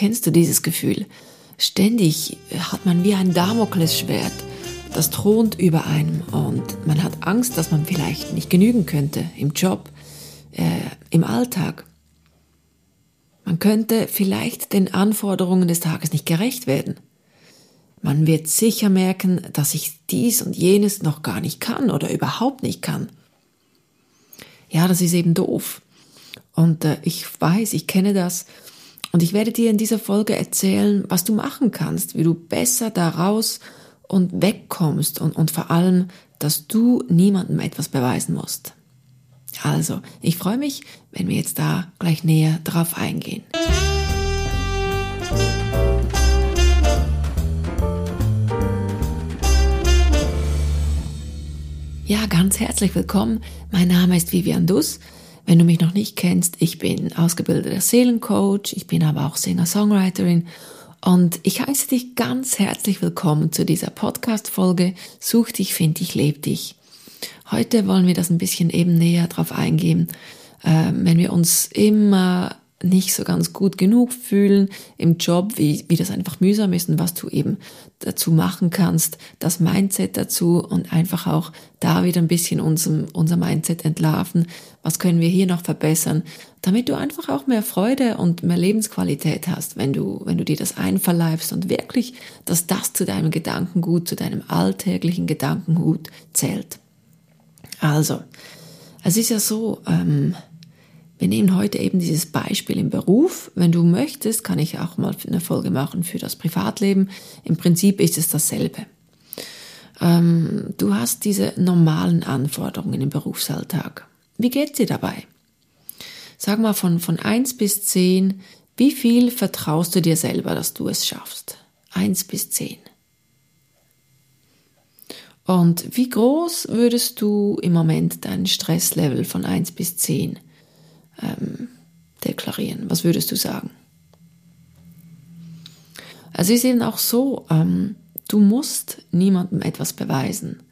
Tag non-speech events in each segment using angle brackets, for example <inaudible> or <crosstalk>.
Kennst du dieses Gefühl? Ständig hat man wie ein Damoklesschwert, das thront über einem und man hat Angst, dass man vielleicht nicht genügen könnte im Job, äh, im Alltag. Man könnte vielleicht den Anforderungen des Tages nicht gerecht werden. Man wird sicher merken, dass ich dies und jenes noch gar nicht kann oder überhaupt nicht kann. Ja, das ist eben doof. Und äh, ich weiß, ich kenne das. Und ich werde dir in dieser Folge erzählen, was du machen kannst, wie du besser daraus und wegkommst und, und vor allem, dass du niemandem etwas beweisen musst. Also, ich freue mich, wenn wir jetzt da gleich näher drauf eingehen. Ja, ganz herzlich willkommen. Mein Name ist Vivian Duss. Wenn du mich noch nicht kennst, ich bin ausgebildeter Seelencoach, ich bin aber auch Singer-Songwriterin und ich heiße dich ganz herzlich willkommen zu dieser Podcast-Folge Such dich, find dich, leb dich. Heute wollen wir das ein bisschen eben näher drauf eingehen, äh, wenn wir uns immer nicht so ganz gut genug fühlen im Job, wie, wie das einfach mühsam ist und was du eben dazu machen kannst, das Mindset dazu und einfach auch da wieder ein bisschen unserem, unser Mindset entlarven. Was können wir hier noch verbessern, damit du einfach auch mehr Freude und mehr Lebensqualität hast, wenn du, wenn du dir das einverleibst und wirklich, dass das zu deinem Gedankengut, zu deinem alltäglichen Gedankengut zählt. Also, es ist ja so, ähm, wir nehmen heute eben dieses Beispiel im Beruf. Wenn du möchtest, kann ich auch mal eine Folge machen für das Privatleben. Im Prinzip ist es dasselbe. Ähm, du hast diese normalen Anforderungen im Berufsalltag. Wie geht's dir dabei? Sag mal von, von eins bis zehn, wie viel vertraust du dir selber, dass du es schaffst? Eins bis zehn. Und wie groß würdest du im Moment dein Stresslevel von eins bis zehn ähm, deklarieren? Was würdest du sagen? Es ist eben auch so, ähm, du musst niemandem etwas beweisen.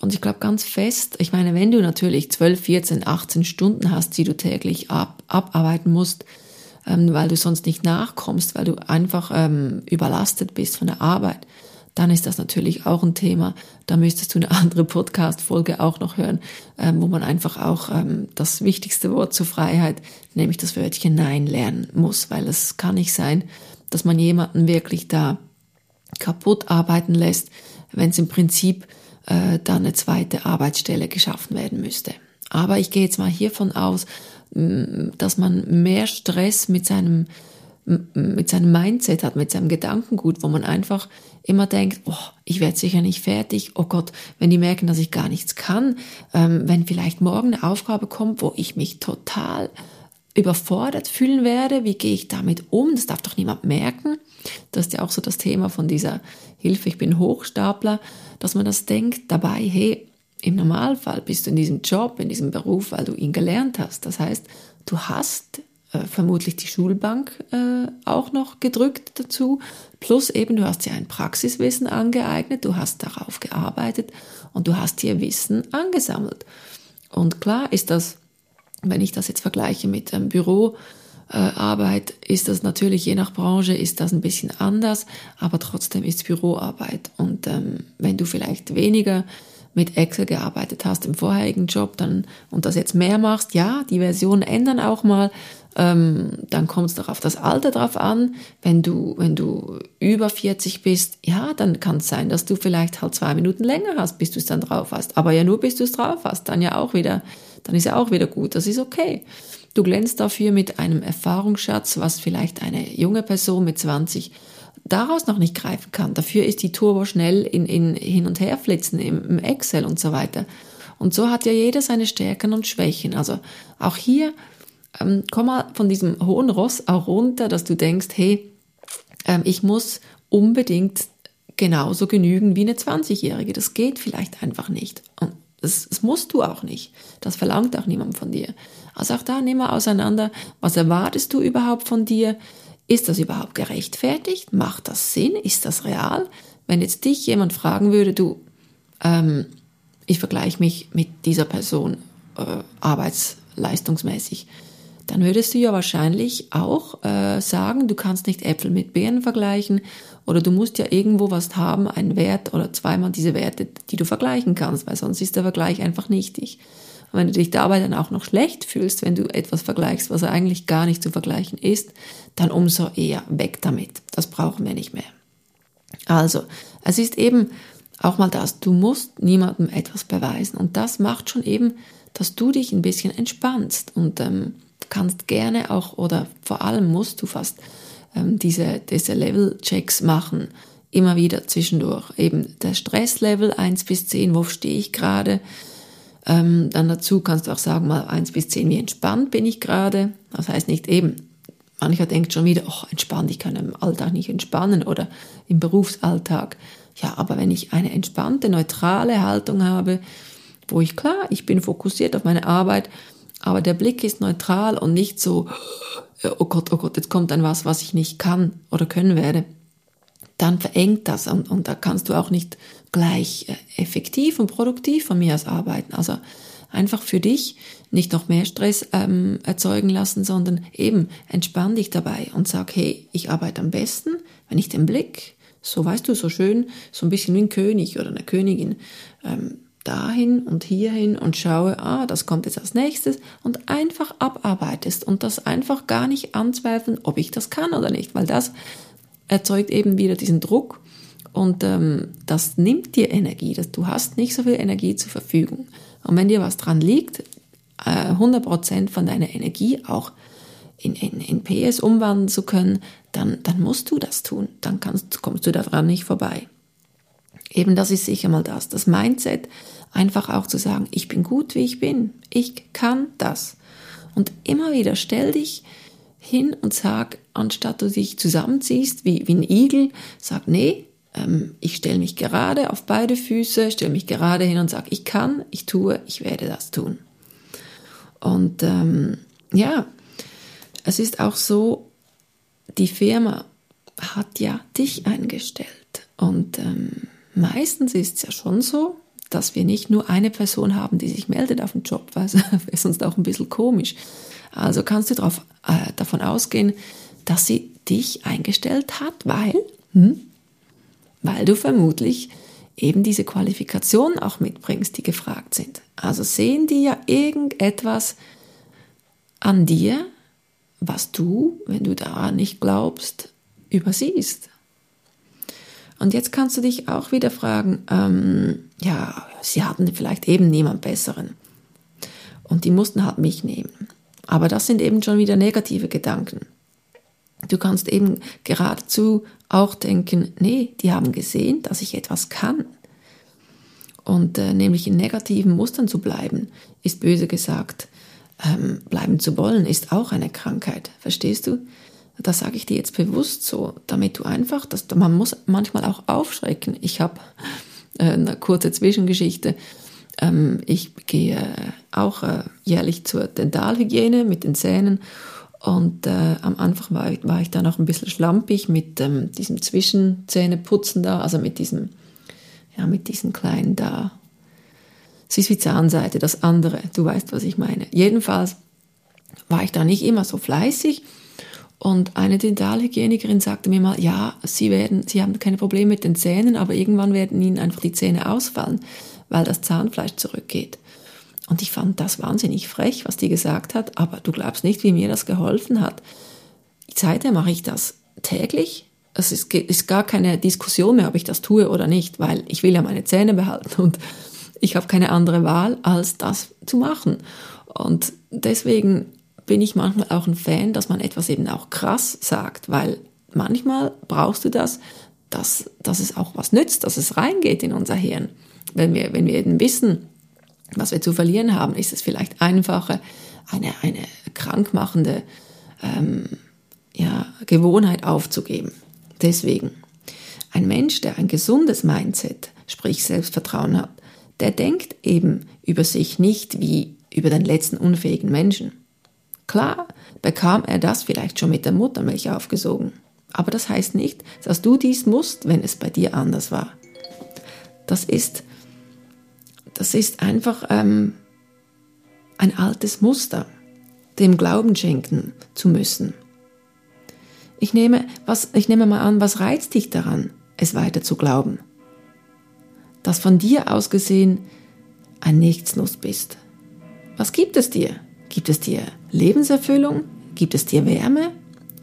Und ich glaube ganz fest, ich meine, wenn du natürlich 12, 14, 18 Stunden hast, die du täglich ab, abarbeiten musst, ähm, weil du sonst nicht nachkommst, weil du einfach ähm, überlastet bist von der Arbeit, dann ist das natürlich auch ein Thema. Da müsstest du eine andere Podcast-Folge auch noch hören, ähm, wo man einfach auch ähm, das wichtigste Wort zur Freiheit, nämlich das Wörtchen Nein lernen muss, weil es kann nicht sein, dass man jemanden wirklich da kaputt arbeiten lässt, wenn es im Prinzip äh, dann eine zweite Arbeitsstelle geschaffen werden müsste. Aber ich gehe jetzt mal hiervon aus, dass man mehr Stress mit seinem mit seinem Mindset hat, mit seinem Gedankengut, wo man einfach immer denkt, oh, ich werde sicher nicht fertig, oh Gott, wenn die merken, dass ich gar nichts kann, ähm, wenn vielleicht morgen eine Aufgabe kommt, wo ich mich total überfordert fühlen werde, wie gehe ich damit um? Das darf doch niemand merken. Das ist ja auch so das Thema von dieser Hilfe, ich bin Hochstapler, dass man das denkt dabei, hey, im Normalfall bist du in diesem Job, in diesem Beruf, weil du ihn gelernt hast. Das heißt, du hast äh, vermutlich die Schulbank äh, auch noch gedrückt dazu. Plus eben, du hast dir ein Praxiswissen angeeignet, du hast darauf gearbeitet und du hast dir Wissen angesammelt. Und klar ist das, wenn ich das jetzt vergleiche mit ähm, Büroarbeit, ist das natürlich je nach Branche ist das ein bisschen anders, aber trotzdem ist Büroarbeit. Und ähm, wenn du vielleicht weniger mit Excel gearbeitet hast im vorherigen Job dann und das jetzt mehr machst, ja, die Versionen ändern auch mal, ähm, dann kommt es doch auf das Alter drauf an. Wenn du, wenn du über 40 bist, ja, dann kann es sein, dass du vielleicht halt zwei Minuten länger hast, bis du es dann drauf hast. Aber ja nur, bis du es drauf hast, dann ja auch wieder, dann ist ja auch wieder gut. Das ist okay. Du glänzt dafür mit einem Erfahrungsschatz, was vielleicht eine junge Person mit 20 daraus noch nicht greifen kann. Dafür ist die Turbo schnell in, in hin und her flitzen im, im Excel und so weiter. Und so hat ja jeder seine Stärken und Schwächen. Also auch hier ähm, komm mal von diesem hohen Ross auch runter, dass du denkst, hey, ähm, ich muss unbedingt genauso genügen wie eine 20-Jährige. Das geht vielleicht einfach nicht. Und das, das musst du auch nicht. Das verlangt auch niemand von dir. Also auch da nehmen wir auseinander, was erwartest du überhaupt von dir? Ist das überhaupt gerechtfertigt? Macht das Sinn? Ist das real? Wenn jetzt dich jemand fragen würde, du, ähm, ich vergleiche mich mit dieser Person äh, arbeitsleistungsmäßig, dann würdest du ja wahrscheinlich auch äh, sagen, du kannst nicht Äpfel mit Beeren vergleichen oder du musst ja irgendwo was haben, einen Wert oder zweimal diese Werte, die du vergleichen kannst, weil sonst ist der Vergleich einfach nichtig. Und wenn du dich dabei dann auch noch schlecht fühlst, wenn du etwas vergleichst, was eigentlich gar nicht zu vergleichen ist, dann umso eher weg damit. Das brauchen wir nicht mehr. Also, es ist eben auch mal das, du musst niemandem etwas beweisen. Und das macht schon eben, dass du dich ein bisschen entspannst und ähm, kannst gerne auch oder vor allem musst du fast ähm, diese, diese Level-Checks machen, immer wieder zwischendurch. Eben der Stresslevel 1 bis 10, wo stehe ich gerade? Ähm, dann dazu kannst du auch sagen, mal 1 bis 10, wie entspannt bin ich gerade? Das heißt nicht eben, mancher denkt schon wieder, oh, entspannt, ich kann im Alltag nicht entspannen oder im Berufsalltag. Ja, aber wenn ich eine entspannte, neutrale Haltung habe, wo ich klar, ich bin fokussiert auf meine Arbeit, aber der Blick ist neutral und nicht so, oh Gott, oh Gott, jetzt kommt dann was, was ich nicht kann oder können werde, dann verengt das und, und da kannst du auch nicht gleich äh, effektiv und produktiv von mir aus arbeiten. Also einfach für dich nicht noch mehr Stress ähm, erzeugen lassen, sondern eben entspann dich dabei und sag, hey, ich arbeite am besten, wenn ich den Blick, so weißt du, so schön, so ein bisschen wie ein König oder eine Königin, ähm, dahin und hierhin und schaue, ah, das kommt jetzt als nächstes und einfach abarbeitest und das einfach gar nicht anzweifeln, ob ich das kann oder nicht, weil das erzeugt eben wieder diesen Druck und ähm, das nimmt dir Energie, dass du hast nicht so viel Energie zur Verfügung. Und wenn dir was dran liegt, äh, 100% von deiner Energie auch in, in, in PS umwandeln zu können, dann, dann musst du das tun. Dann kannst, kommst du daran nicht vorbei. Eben das ist sicher mal das. Das Mindset, einfach auch zu sagen, ich bin gut, wie ich bin. Ich kann das. Und immer wieder stell dich hin und sag, anstatt du dich zusammenziehst wie, wie ein Igel, sag, nee, ähm, ich stelle mich gerade auf beide Füße, stelle mich gerade hin und sag, ich kann, ich tue, ich werde das tun. Und ähm, ja, es ist auch so, die Firma hat ja dich eingestellt. Und ähm, meistens ist es ja schon so, dass wir nicht nur eine Person haben, die sich meldet auf den Job, weil es ist sonst auch ein bisschen komisch. Also kannst du darauf, äh, davon ausgehen, dass sie dich eingestellt hat, weil, hm, weil du vermutlich eben diese Qualifikationen auch mitbringst, die gefragt sind. Also sehen die ja irgendetwas an dir, was du, wenn du daran nicht glaubst, übersiehst. Und jetzt kannst du dich auch wieder fragen, ähm, ja, sie hatten vielleicht eben niemand Besseren. Und die mussten halt mich nehmen. Aber das sind eben schon wieder negative Gedanken. Du kannst eben geradezu auch denken, nee, die haben gesehen, dass ich etwas kann. Und äh, nämlich in negativen Mustern zu bleiben, ist böse gesagt, ähm, bleiben zu wollen, ist auch eine Krankheit. Verstehst du? Das sage ich dir jetzt bewusst so, damit du einfach, dass man muss manchmal auch aufschrecken. Ich habe äh, eine kurze Zwischengeschichte. Ähm, ich gehe auch äh, jährlich zur Dentalhygiene mit den Zähnen und äh, am Anfang war ich, war ich da noch ein bisschen schlampig mit ähm, diesem Zwischenzähneputzen da, also mit diesem, ja, mit diesen kleinen da. Es ist wie Zahnseite, das andere, du weißt, was ich meine. Jedenfalls war ich da nicht immer so fleißig und eine Dentalhygienikerin sagte mir mal, ja, sie werden, sie haben keine Probleme mit den Zähnen, aber irgendwann werden ihnen einfach die Zähne ausfallen, weil das Zahnfleisch zurückgeht. Und ich fand das wahnsinnig frech, was die gesagt hat, aber du glaubst nicht, wie mir das geholfen hat. Seither mache ich das täglich. Es ist, ist gar keine Diskussion mehr, ob ich das tue oder nicht, weil ich will ja meine Zähne behalten und ich habe keine andere Wahl, als das zu machen. Und deswegen bin ich manchmal auch ein Fan, dass man etwas eben auch krass sagt, weil manchmal brauchst du das, dass, dass es auch was nützt, dass es reingeht in unser Hirn. Wenn wir, wenn wir eben wissen, was wir zu verlieren haben, ist es vielleicht einfacher, eine, eine krankmachende ähm, ja, Gewohnheit aufzugeben. Deswegen, ein Mensch, der ein gesundes Mindset, sprich Selbstvertrauen hat, der denkt eben über sich nicht wie über den letzten unfähigen Menschen. Klar bekam er das vielleicht schon mit der Muttermilch aufgesogen, aber das heißt nicht, dass du dies musst, wenn es bei dir anders war. Das ist das ist einfach ähm, ein altes Muster. dem Glauben schenken zu müssen. Ich nehme, was, ich nehme mal an, was reizt dich daran, es weiter zu glauben? Dass von dir aus gesehen ein Nichtsnuss bist. Was gibt es dir? Gibt es dir Lebenserfüllung? Gibt es dir Wärme?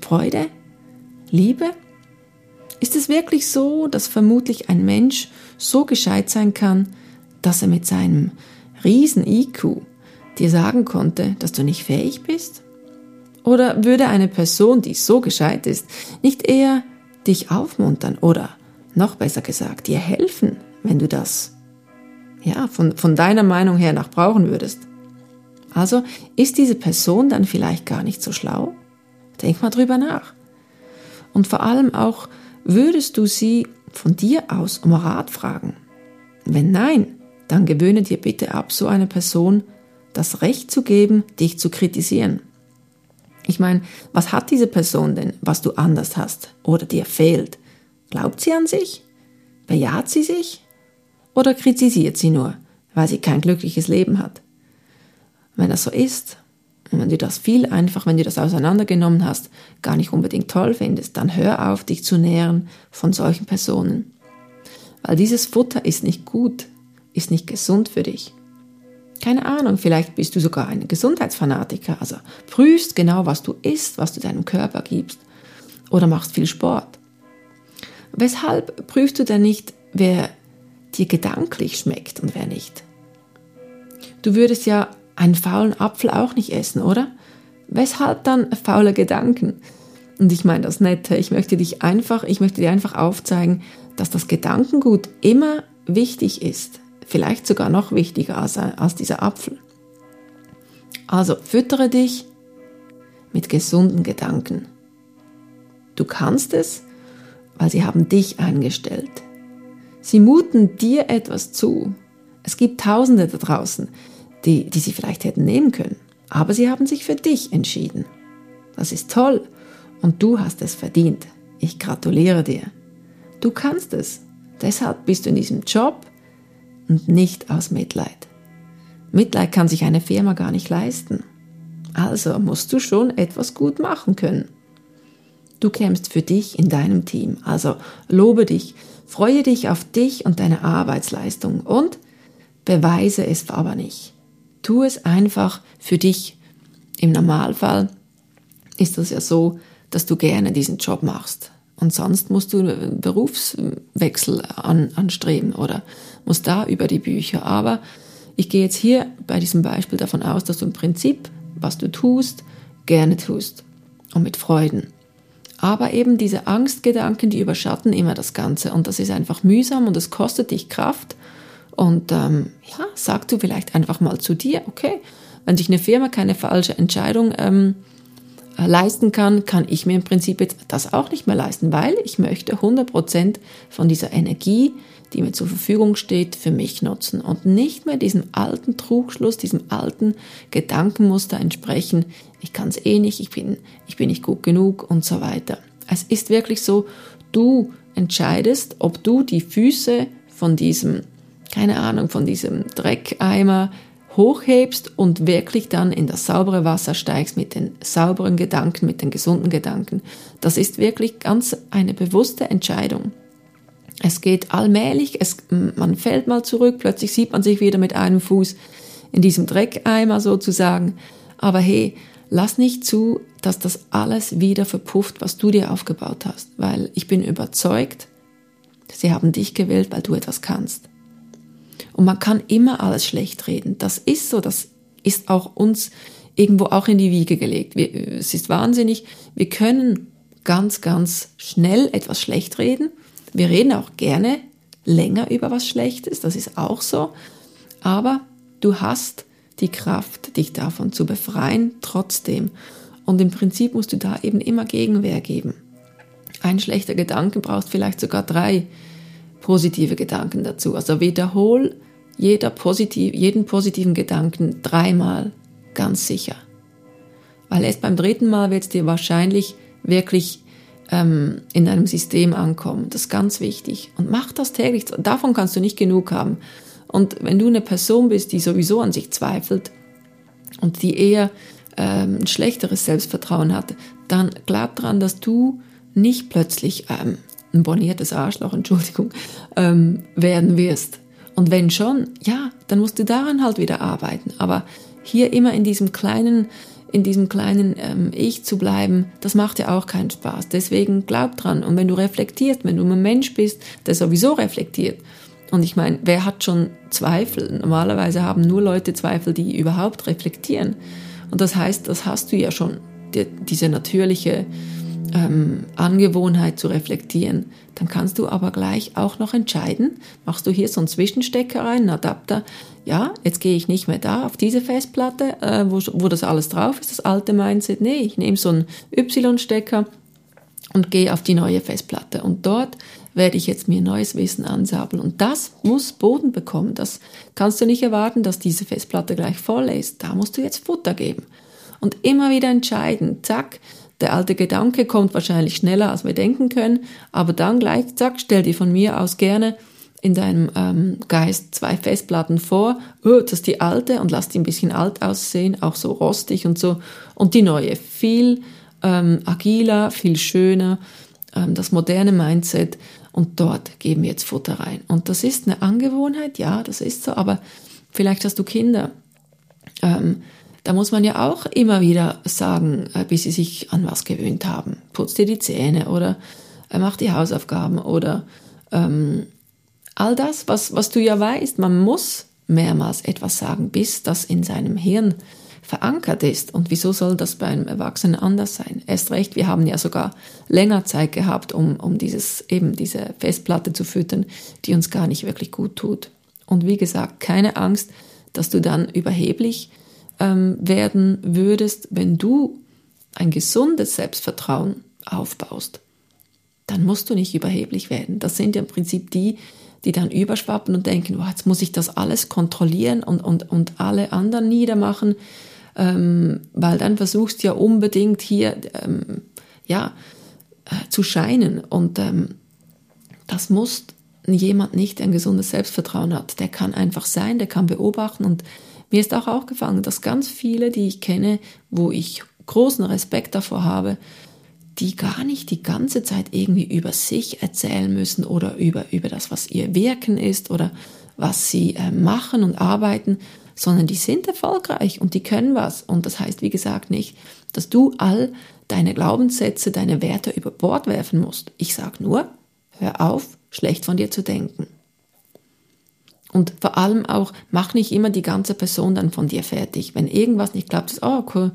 Freude? Liebe? Ist es wirklich so, dass vermutlich ein Mensch so gescheit sein kann, dass er mit seinem riesen IQ dir sagen konnte, dass du nicht fähig bist? Oder würde eine Person, die so gescheit ist, nicht eher dich aufmuntern oder noch besser gesagt, dir helfen, wenn du das ja, von, von deiner Meinung her nach brauchen würdest? Also ist diese Person dann vielleicht gar nicht so schlau? Denk mal drüber nach. Und vor allem auch, würdest du sie von dir aus um Rat fragen? Wenn nein, dann gewöhne dir bitte ab, so eine Person das Recht zu geben, dich zu kritisieren. Ich meine, was hat diese Person denn, was du anders hast oder dir fehlt? Glaubt sie an sich? Bejaht sie sich? Oder kritisiert sie nur, weil sie kein glückliches Leben hat? Wenn das so ist, und wenn du das viel einfach, wenn du das auseinandergenommen hast, gar nicht unbedingt toll findest, dann hör auf, dich zu nähren von solchen Personen. Weil dieses Futter ist nicht gut, ist nicht gesund für dich. Keine Ahnung, vielleicht bist du sogar ein Gesundheitsfanatiker, also prüfst genau, was du isst, was du deinem Körper gibst oder machst viel Sport. Weshalb prüfst du denn nicht, wer dir gedanklich schmeckt und wer nicht? Du würdest ja einen faulen Apfel auch nicht essen, oder? Weshalb dann faule Gedanken? Und ich meine das Nette, ich möchte dich einfach, ich möchte dir einfach aufzeigen, dass das Gedankengut immer wichtig ist. Vielleicht sogar noch wichtiger als, als dieser Apfel. Also füttere dich mit gesunden Gedanken. Du kannst es, weil sie haben dich eingestellt. Sie muten dir etwas zu. Es gibt Tausende da draußen, die, die sie vielleicht hätten nehmen können. Aber sie haben sich für dich entschieden. Das ist toll und du hast es verdient. Ich gratuliere dir. Du kannst es. Deshalb bist du in diesem Job und nicht aus Mitleid. Mitleid kann sich eine Firma gar nicht leisten. Also musst du schon etwas gut machen können. Du kämpfst für dich in deinem Team, also lobe dich, freue dich auf dich und deine Arbeitsleistung und beweise es aber nicht. Tu es einfach für dich. Im Normalfall ist das ja so, dass du gerne diesen Job machst. Und sonst musst du einen Berufswechsel an, anstreben oder musst da über die Bücher. Aber ich gehe jetzt hier bei diesem Beispiel davon aus, dass du im Prinzip, was du tust, gerne tust und mit Freuden. Aber eben diese Angstgedanken, die überschatten immer das Ganze und das ist einfach mühsam und es kostet dich Kraft und ähm, ja, sag du vielleicht einfach mal zu dir, okay, wenn sich eine Firma keine falsche Entscheidung ähm, äh, leisten kann, kann ich mir im Prinzip jetzt das auch nicht mehr leisten, weil ich möchte 100% von dieser Energie, die mir zur Verfügung steht, für mich nutzen und nicht mehr diesem alten Trugschluss, diesem alten Gedankenmuster entsprechen, ich kann es eh nicht, ich bin, ich bin nicht gut genug und so weiter. Es ist wirklich so, du entscheidest, ob du die Füße von diesem keine Ahnung, von diesem Dreckeimer hochhebst und wirklich dann in das saubere Wasser steigst mit den sauberen Gedanken, mit den gesunden Gedanken. Das ist wirklich ganz eine bewusste Entscheidung. Es geht allmählich, es, man fällt mal zurück, plötzlich sieht man sich wieder mit einem Fuß in diesem Dreckeimer sozusagen. Aber hey, lass nicht zu, dass das alles wieder verpufft, was du dir aufgebaut hast, weil ich bin überzeugt, sie haben dich gewählt, weil du etwas kannst. Und man kann immer alles schlecht reden. Das ist so, das ist auch uns irgendwo auch in die Wiege gelegt. Wir, es ist wahnsinnig. Wir können ganz, ganz schnell etwas schlecht reden. Wir reden auch gerne länger über was Schlechtes, das ist auch so. Aber du hast die Kraft, dich davon zu befreien, trotzdem. Und im Prinzip musst du da eben immer Gegenwehr geben. Ein schlechter Gedanke braucht vielleicht sogar drei positive Gedanken dazu. Also wiederhol jeder positiv, jeden positiven Gedanken dreimal ganz sicher. Weil erst beim dritten Mal wird es dir wahrscheinlich wirklich ähm, in deinem System ankommen. Das ist ganz wichtig. Und mach das täglich. Davon kannst du nicht genug haben. Und wenn du eine Person bist, die sowieso an sich zweifelt und die eher ähm, ein schlechteres Selbstvertrauen hat, dann glaub dran, dass du nicht plötzlich ähm, ein borniertes Arschloch, Entschuldigung, ähm, werden wirst. Und wenn schon, ja, dann musst du daran halt wieder arbeiten. Aber hier immer in diesem kleinen, in diesem kleinen ähm, Ich zu bleiben, das macht ja auch keinen Spaß. Deswegen glaub dran. Und wenn du reflektierst, wenn du ein Mensch bist, der sowieso reflektiert, und ich meine, wer hat schon Zweifel? Normalerweise haben nur Leute Zweifel, die überhaupt reflektieren. Und das heißt, das hast du ja schon, die, diese natürliche ähm, Angewohnheit zu reflektieren. Dann kannst du aber gleich auch noch entscheiden, machst du hier so einen Zwischenstecker rein, einen Adapter, ja, jetzt gehe ich nicht mehr da auf diese Festplatte, äh, wo, wo das alles drauf ist, das alte Mindset. Nee, ich nehme so einen Y-Stecker und gehe auf die neue Festplatte. Und dort werde ich jetzt mir neues Wissen ansabeln. Und das muss Boden bekommen. Das kannst du nicht erwarten, dass diese Festplatte gleich voll ist. Da musst du jetzt Futter geben. Und immer wieder entscheiden, zack, der alte Gedanke kommt wahrscheinlich schneller, als wir denken können, aber dann gleich, zack, stell dir von mir aus gerne in deinem ähm, Geist zwei Festplatten vor, oh, das ist die alte und lass die ein bisschen alt aussehen, auch so rostig und so, und die neue, viel ähm, agiler, viel schöner, ähm, das moderne Mindset. Und dort geben wir jetzt Futter rein. Und das ist eine Angewohnheit, ja, das ist so, aber vielleicht hast du Kinder. Ähm, da muss man ja auch immer wieder sagen, äh, bis sie sich an was gewöhnt haben. Putz dir die Zähne oder äh, mach die Hausaufgaben oder ähm, all das, was, was du ja weißt. Man muss mehrmals etwas sagen, bis das in seinem Hirn verankert ist. Und wieso soll das bei einem Erwachsenen anders sein? Erst recht, wir haben ja sogar länger Zeit gehabt, um, um dieses, eben diese Festplatte zu füttern, die uns gar nicht wirklich gut tut. Und wie gesagt, keine Angst, dass du dann überheblich ähm, werden würdest, wenn du ein gesundes Selbstvertrauen aufbaust, dann musst du nicht überheblich werden. Das sind ja im Prinzip die, die dann überschwappen und denken, oh, jetzt muss ich das alles kontrollieren und, und, und alle anderen niedermachen, ähm, weil dann versuchst du ja unbedingt hier ähm, ja, äh, zu scheinen. Und ähm, das muss jemand nicht, der ein gesundes Selbstvertrauen hat. Der kann einfach sein, der kann beobachten und mir ist auch aufgefallen, dass ganz viele, die ich kenne, wo ich großen Respekt davor habe, die gar nicht die ganze Zeit irgendwie über sich erzählen müssen oder über, über das, was ihr Wirken ist oder was sie äh, machen und arbeiten, sondern die sind erfolgreich und die können was. Und das heißt, wie gesagt, nicht, dass du all deine Glaubenssätze, deine Werte über Bord werfen musst. Ich sage nur, hör auf, schlecht von dir zu denken. Und vor allem auch, mach nicht immer die ganze Person dann von dir fertig. Wenn irgendwas nicht klappt, ist, oh, cool,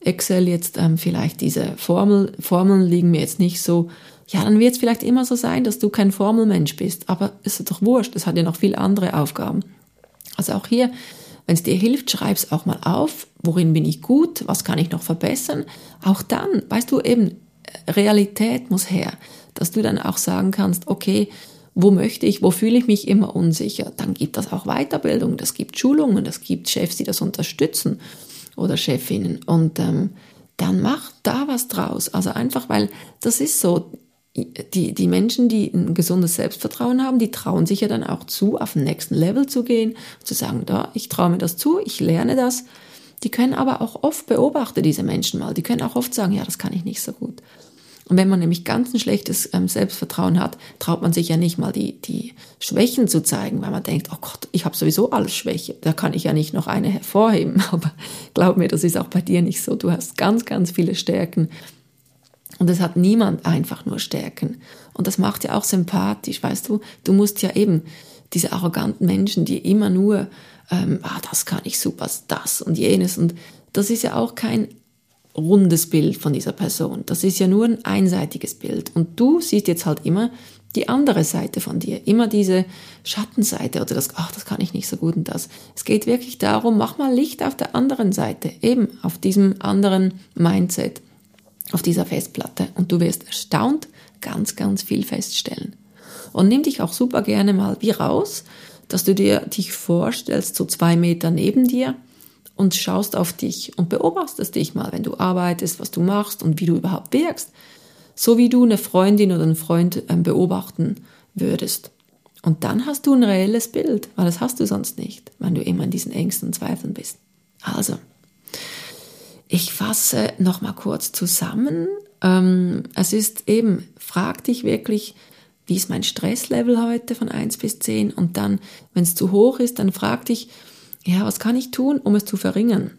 Excel jetzt ähm, vielleicht diese Formel, Formeln liegen mir jetzt nicht so. Ja, dann wird es vielleicht immer so sein, dass du kein Formelmensch bist. Aber ist doch wurscht, es hat ja noch viele andere Aufgaben. Also auch hier, wenn es dir hilft, schreib es auch mal auf. Worin bin ich gut? Was kann ich noch verbessern? Auch dann, weißt du eben, Realität muss her, dass du dann auch sagen kannst, okay, wo möchte ich, wo fühle ich mich immer unsicher, dann gibt das auch Weiterbildung, das gibt Schulungen, das gibt Chefs, die das unterstützen oder Chefinnen. Und ähm, dann mach da was draus. Also einfach, weil das ist so, die, die Menschen, die ein gesundes Selbstvertrauen haben, die trauen sich ja dann auch zu, auf den nächsten Level zu gehen, zu sagen, da, ich traue mir das zu, ich lerne das. Die können aber auch oft beobachten, diese Menschen mal, die können auch oft sagen, ja, das kann ich nicht so gut. Und wenn man nämlich ganz ein schlechtes ähm, Selbstvertrauen hat, traut man sich ja nicht mal die, die Schwächen zu zeigen, weil man denkt, oh Gott, ich habe sowieso alles Schwäche, da kann ich ja nicht noch eine hervorheben. <laughs> Aber glaub mir, das ist auch bei dir nicht so. Du hast ganz, ganz viele Stärken. Und es hat niemand einfach nur Stärken. Und das macht ja auch sympathisch, weißt du. Du musst ja eben diese arroganten Menschen, die immer nur, ähm, ah, das kann ich super, das und jenes. Und das ist ja auch kein rundes Bild von dieser Person. Das ist ja nur ein einseitiges Bild. Und du siehst jetzt halt immer die andere Seite von dir, immer diese Schattenseite oder das, ach, das kann ich nicht so gut und das. Es geht wirklich darum, mach mal Licht auf der anderen Seite, eben auf diesem anderen Mindset, auf dieser Festplatte und du wirst erstaunt ganz, ganz viel feststellen. Und nimm dich auch super gerne mal wie raus, dass du dir dich vorstellst, so zwei Meter neben dir, und schaust auf dich und beobachtest dich mal, wenn du arbeitest, was du machst und wie du überhaupt wirkst, so wie du eine Freundin oder einen Freund ähm, beobachten würdest. Und dann hast du ein reelles Bild, weil das hast du sonst nicht, wenn du immer in diesen Ängsten und Zweifeln bist. Also, Ich fasse nochmal kurz zusammen. Ähm, es ist eben, frag dich wirklich, wie ist mein Stresslevel heute von 1 bis 10 und dann, wenn es zu hoch ist, dann frag dich, ja, was kann ich tun, um es zu verringern?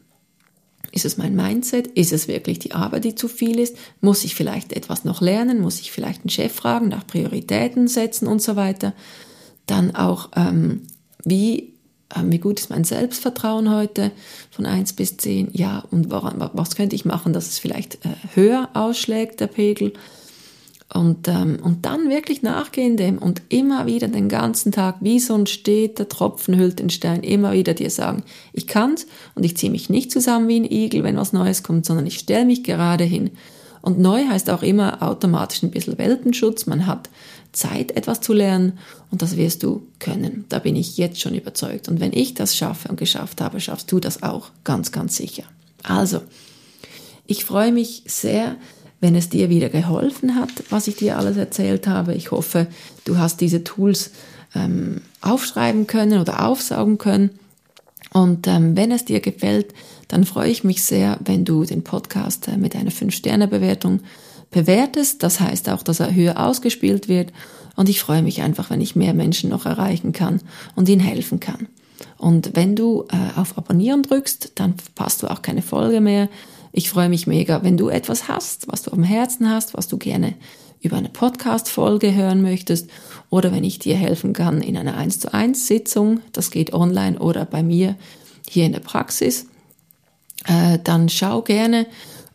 Ist es mein Mindset? Ist es wirklich die Arbeit, die zu viel ist? Muss ich vielleicht etwas noch lernen? Muss ich vielleicht einen Chef fragen, nach Prioritäten setzen und so weiter? Dann auch, ähm, wie, äh, wie gut ist mein Selbstvertrauen heute von 1 bis 10? Ja, und woran, was könnte ich machen, dass es vielleicht äh, höher ausschlägt, der Pegel? Und, ähm, und dann wirklich nachgehen dem und immer wieder den ganzen Tag, wie so ein steter Tropfen hüllt den Stein, immer wieder dir sagen, ich kann's und ich ziehe mich nicht zusammen wie ein Igel, wenn was Neues kommt, sondern ich stelle mich gerade hin. Und neu heißt auch immer automatisch ein bisschen Weltenschutz. Man hat Zeit, etwas zu lernen und das wirst du können. Da bin ich jetzt schon überzeugt. Und wenn ich das schaffe und geschafft habe, schaffst du das auch ganz, ganz sicher. Also, ich freue mich sehr, wenn es dir wieder geholfen hat, was ich dir alles erzählt habe. Ich hoffe, du hast diese Tools ähm, aufschreiben können oder aufsaugen können. Und ähm, wenn es dir gefällt, dann freue ich mich sehr, wenn du den Podcast äh, mit einer 5-Sterne-Bewertung bewertest. Das heißt auch, dass er höher ausgespielt wird. Und ich freue mich einfach, wenn ich mehr Menschen noch erreichen kann und ihnen helfen kann. Und wenn du äh, auf Abonnieren drückst, dann verpasst du auch keine Folge mehr. Ich freue mich mega, wenn du etwas hast, was du am Herzen hast, was du gerne über eine Podcast-Folge hören möchtest oder wenn ich dir helfen kann in einer 1 zu 1 Sitzung, das geht online oder bei mir hier in der Praxis, äh, dann schau gerne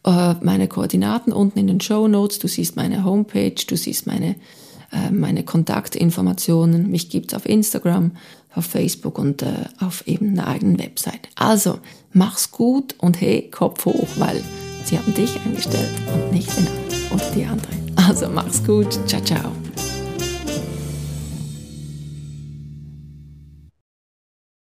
äh, meine Koordinaten unten in den Show Notes. Du siehst meine Homepage, du siehst meine, äh, meine Kontaktinformationen. Mich gibt's auf Instagram, auf Facebook und äh, auf eben einer eigenen Website. Also, mach's gut und hey, Kopf hoch, weil sie haben dich eingestellt und nicht den anderen oder die andere. Also, mach's gut. Ciao, ciao.